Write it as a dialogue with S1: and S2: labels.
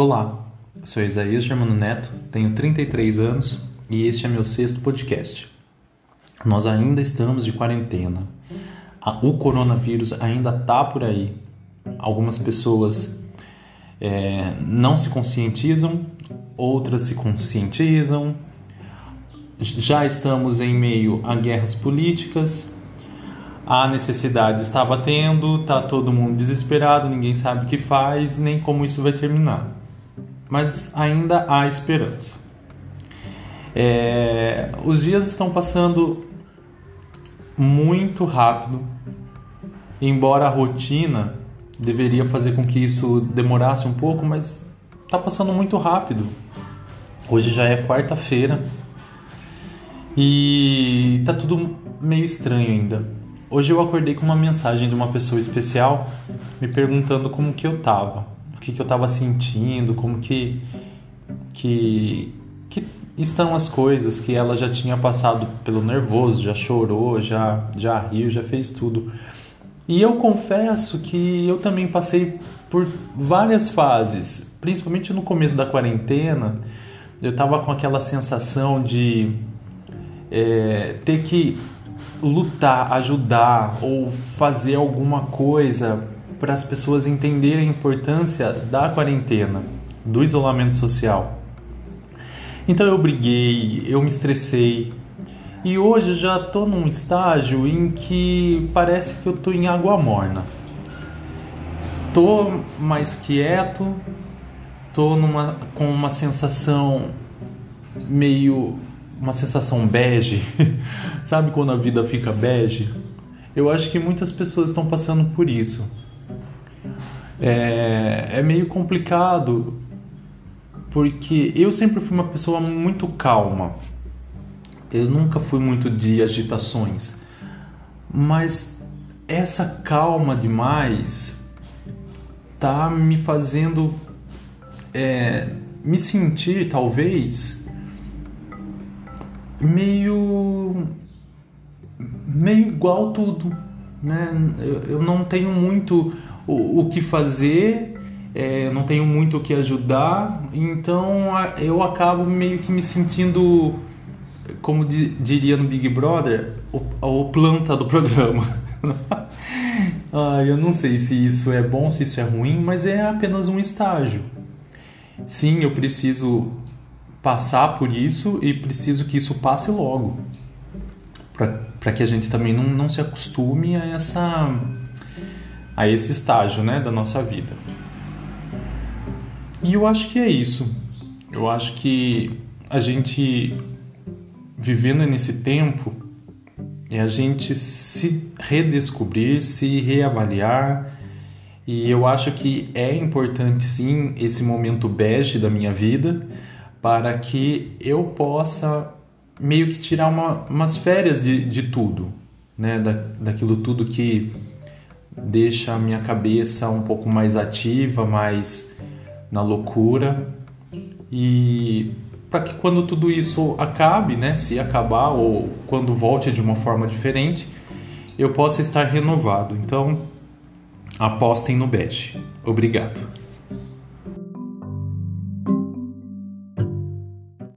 S1: Olá, sou Isaías Germano Neto, tenho 33 anos e este é meu sexto podcast. Nós ainda estamos de quarentena. O coronavírus ainda está por aí. Algumas pessoas é, não se conscientizam, outras se conscientizam. Já estamos em meio a guerras políticas, a necessidade está batendo, tá todo mundo desesperado, ninguém sabe o que faz, nem como isso vai terminar. Mas ainda há esperança. É, os dias estão passando muito rápido, embora a rotina deveria fazer com que isso demorasse um pouco, mas está passando muito rápido. Hoje já é quarta-feira e tá tudo meio estranho ainda. Hoje eu acordei com uma mensagem de uma pessoa especial me perguntando como que eu tava, o que que eu tava sentindo, como que que que estão as coisas que ela já tinha passado pelo nervoso, já chorou, já já riu, já fez tudo. E eu confesso que eu também passei por várias fases, principalmente no começo da quarentena. Eu tava com aquela sensação de é, ter que lutar, ajudar ou fazer alguma coisa para as pessoas entenderem a importância da quarentena, do isolamento social. Então eu briguei, eu me estressei. E hoje já estou num estágio em que parece que eu estou em água morna. Tô mais quieto, tô numa, com uma sensação meio uma sensação bege. Sabe quando a vida fica bege? Eu acho que muitas pessoas estão passando por isso. É, é meio complicado porque eu sempre fui uma pessoa muito calma. Eu nunca fui muito de agitações. Mas essa calma demais tá me fazendo é, me sentir talvez meio meio igual tudo, né? Eu, eu não tenho muito o, que fazer, é, não tenho muito o que ajudar, então eu acabo meio que me sentindo, como di, diria no Big Brother, o, o planta do programa. ah, eu não sei se isso é bom, se isso é ruim, mas é apenas um estágio. Sim, eu preciso passar por isso e preciso que isso passe logo. Para que a gente também não, não se acostume a, essa, a esse estágio né, da nossa vida. E eu acho que é isso. Eu acho que a gente vivendo nesse tempo é a gente se redescobrir, se reavaliar. E eu acho que é importante sim esse momento bege da minha vida, para que eu possa meio que tirar uma, umas férias de, de tudo, né? Da, daquilo tudo que deixa a minha cabeça um pouco mais ativa, mais na loucura e para que quando tudo isso acabe, né, se acabar ou quando volte de uma forma diferente, eu possa estar renovado. Então, apostem no Best. Obrigado.